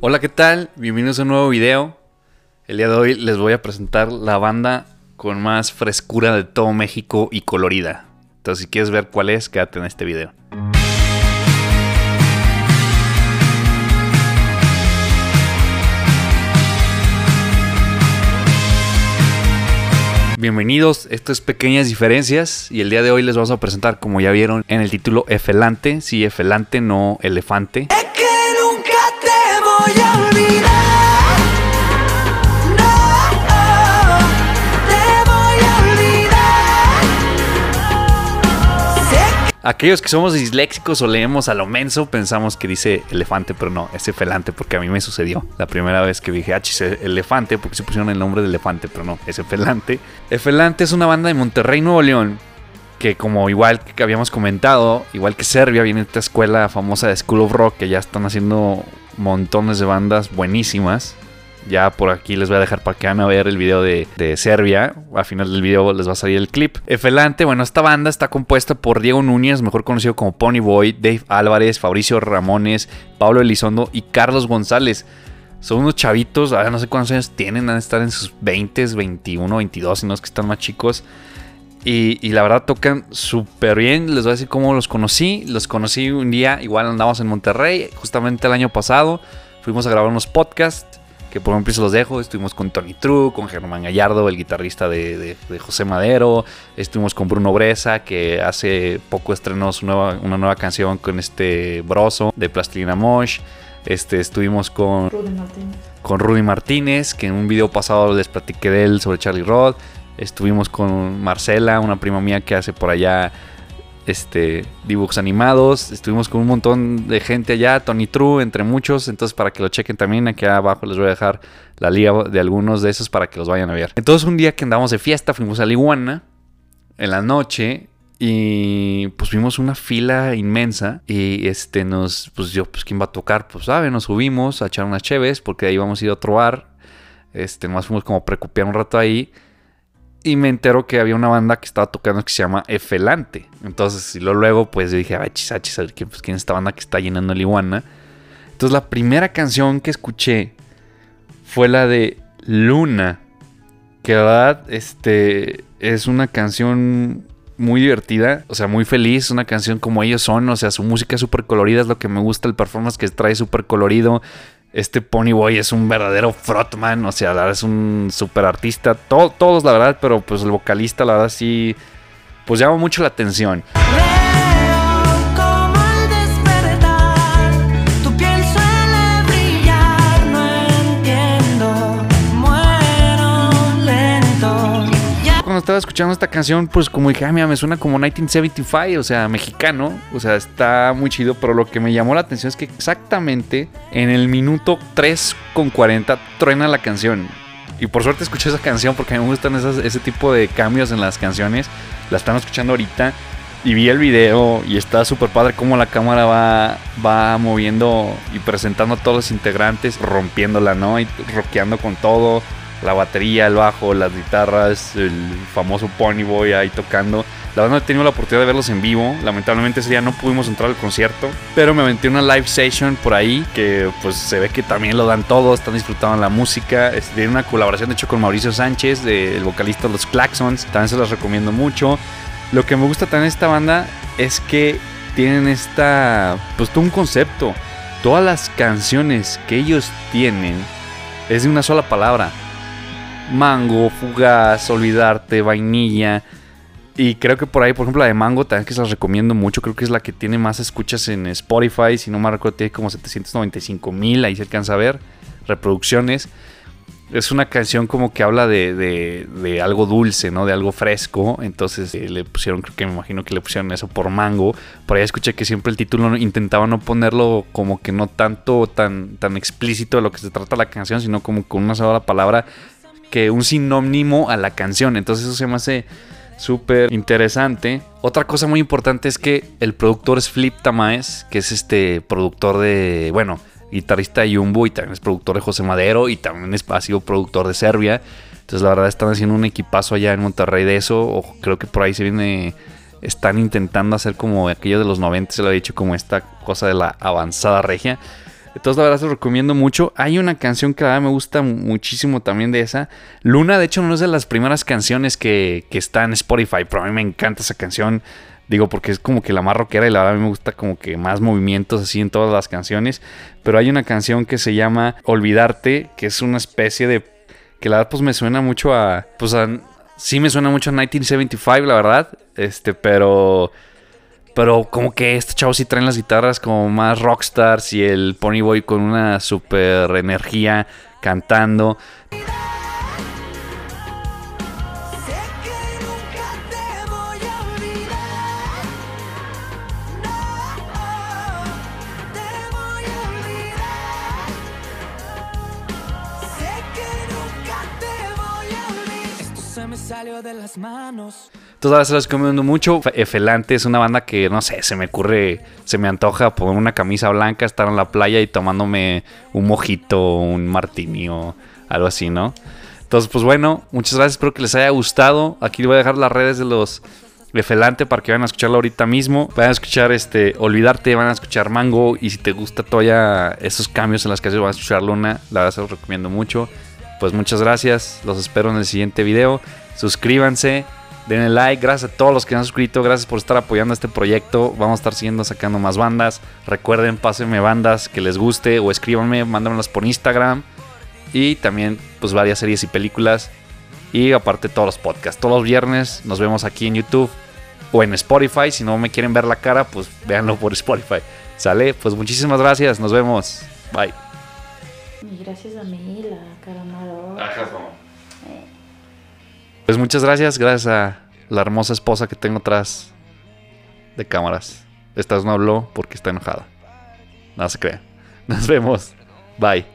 Hola, ¿qué tal? Bienvenidos a un nuevo video. El día de hoy les voy a presentar la banda con más frescura de todo México y colorida. Entonces, si quieres ver cuál es, quédate en este video. Bienvenidos, esto es Pequeñas Diferencias y el día de hoy les vamos a presentar, como ya vieron en el título, Efelante. Sí, Efelante, no elefante. Es Aquellos que somos disléxicos o leemos a lo menso pensamos que dice elefante, pero no, es efelante porque a mí me sucedió. La primera vez que dije, ah, chis, elefante, porque se pusieron el nombre de elefante, pero no, es efelante. Efelante es una banda de Monterrey, Nuevo León, que como igual que habíamos comentado, igual que Serbia, viene esta escuela famosa de School of Rock, que ya están haciendo montones de bandas buenísimas. Ya por aquí les voy a dejar para que vayan a ver el video de, de Serbia. Al final del video les va a salir el clip. Efelante, bueno, esta banda está compuesta por Diego Núñez, mejor conocido como Pony Boy, Dave Álvarez, Fabricio Ramones, Pablo Elizondo y Carlos González. Son unos chavitos, ahora no sé cuántos años tienen, van a estar en sus 20, 21, 22, si no es que están más chicos. Y, y la verdad tocan súper bien. Les voy a decir cómo los conocí. Los conocí un día, igual andamos en Monterrey, justamente el año pasado. Fuimos a grabar unos podcasts, que por ejemplo se los dejo. Estuvimos con Tony True, con Germán Gallardo, el guitarrista de, de- de José Madero. Estuvimos con Bruno Bresa, que hace poco estrenó su nueva, una nueva canción con este Broso de Plastilina Mosh. Este, estuvimos con Rudy Martínez. con Rudy Martínez, que en un video pasado les platiqué de él sobre Charlie Roth. Estuvimos con Marcela, una prima mía que hace por allá este, dibujos animados. Estuvimos con un montón de gente allá, Tony True, entre muchos. Entonces, para que lo chequen también, aquí abajo les voy a dejar la liga de algunos de esos para que los vayan a ver. Entonces, un día que andamos de fiesta, fuimos a la Iguana en la noche. Y pues vimos una fila inmensa y este nos, pues yo, pues quién va a tocar, pues sabe, nos subimos a echar unas cheves porque ahí vamos a ir a otro bar. Este, más fuimos como precupear un rato ahí. Y me entero que había una banda que estaba tocando que se llama Efelante. Entonces, y luego, pues dije, ay, chis, ah, chis, a pues, quién es esta banda que está llenando el iguana. Entonces, la primera canción que escuché fue la de Luna. Que la verdad, este, es una canción muy divertida, o sea, muy feliz, una canción como ellos son, o sea, su música es súper colorida, es lo que me gusta, el performance que trae súper colorido. Este Pony Boy es un verdadero frontman, o sea, la verdad es un súper artista, to- todos la verdad, pero pues el vocalista la verdad sí, pues llama mucho la atención. Brillar, no entiendo, muero lento. Cuando estaba escuchando esta canción, pues como dije, ah, mira, me suena como 1975, o sea, mexicano, o sea, está muy chido, pero lo que me llamó la atención es que exactamente en el minuto 3 con 40 truena la canción. Y por suerte escuché esa canción porque a mí me gustan ese tipo de cambios en las canciones. La están escuchando ahorita y vi el video y está súper padre cómo la cámara va, va moviendo y presentando a todos los integrantes, rompiéndola, ¿no? Y rockeando con todo. La batería, el bajo, las guitarras, el famoso Pony Boy ahí tocando. La verdad no he tenido la oportunidad de verlos en vivo. Lamentablemente ese día no pudimos entrar al concierto. Pero me aventé una live session por ahí. Que pues se ve que también lo dan todo. Están disfrutando la música. Este, Tiene una colaboración de hecho con Mauricio Sánchez, el vocalista de los Claxons. También se las recomiendo mucho. Lo que me gusta también de esta banda es que tienen esta. Pues todo un concepto. Todas las canciones que ellos tienen es de una sola palabra. Mango, fugaz, olvidarte, vainilla. Y creo que por ahí, por ejemplo, la de Mango también que se las recomiendo mucho. Creo que es la que tiene más escuchas en Spotify. Si no me recuerdo, tiene como 795 mil. Ahí se alcanza a ver reproducciones. Es una canción como que habla de, de- algo dulce, ¿no? De algo fresco. Entonces eh, le pusieron, creo que me imagino que le pusieron eso por mango. Por ahí escuché que siempre el título intentaba no ponerlo como que no tanto tan, tan explícito de lo que se trata la canción, sino como con una sola palabra que un sinónimo a la canción. Entonces eso se me hace súper interesante. Otra cosa muy importante es que el productor es Flip Tamaez, que es este productor de, bueno, guitarrista de Jumbo y también es productor de José Madero y también ha sido productor de Serbia. Entonces la verdad están haciendo un equipazo allá en Monterrey de eso. Creo que por ahí se viene están intentando hacer como aquello de los 90, se lo he dicho, como esta cosa de la avanzada regia. Entonces la verdad se lo recomiendo mucho. Hay una canción que la verdad me gusta muchísimo también de esa. Luna, de hecho, no es de las primeras canciones que, que está en Spotify, pero a mí me encanta esa canción. Digo, porque es como que la más rockera y la verdad me gusta como que más movimientos así en todas las canciones. Pero hay una canción que se llama Olvidarte, que es una especie de... Que la verdad pues me suena mucho a... Pues a... Sí me suena mucho a 1975, la verdad. Este, pero... Pero como que estos chavos sí traen las guitarras como más rockstars y el Ponyboy con una super energía cantando. Me salió de las manos. Entonces ahora se los recomiendo mucho. Fe- Efelante es una banda que, no sé, se me ocurre, se me antoja poner una camisa blanca, estar en la playa y tomándome un mojito, un martini o algo así, ¿no? Entonces, pues bueno, muchas gracias, espero que les haya gustado. Aquí les voy a dejar las redes de los Efelante para que vayan a escucharlo ahorita mismo. Vayan a escuchar este Olvidarte, van a escuchar Mango y si te gusta todavía esos cambios en las que van a escuchar Luna, la verdad se los recomiendo mucho. Pues muchas gracias, los espero en el siguiente video. Suscríbanse, denle like, gracias a todos los que han suscrito, gracias por estar apoyando este proyecto. Vamos a estar siguiendo sacando más bandas. Recuerden, pásenme bandas que les guste o escríbanme, mándenmelas por Instagram. Y también, pues, varias series y películas. Y aparte, todos los podcasts. Todos los viernes nos vemos aquí en YouTube o en Spotify. Si no me quieren ver la cara, pues véanlo por Spotify. ¿Sale? Pues muchísimas gracias. Nos vemos. Bye. Y gracias a mí, la cara. Pues muchas gracias. Gracias a la hermosa esposa que tengo atrás de cámaras. Esta vez no habló porque está enojada. No se crea. Nos vemos. Bye.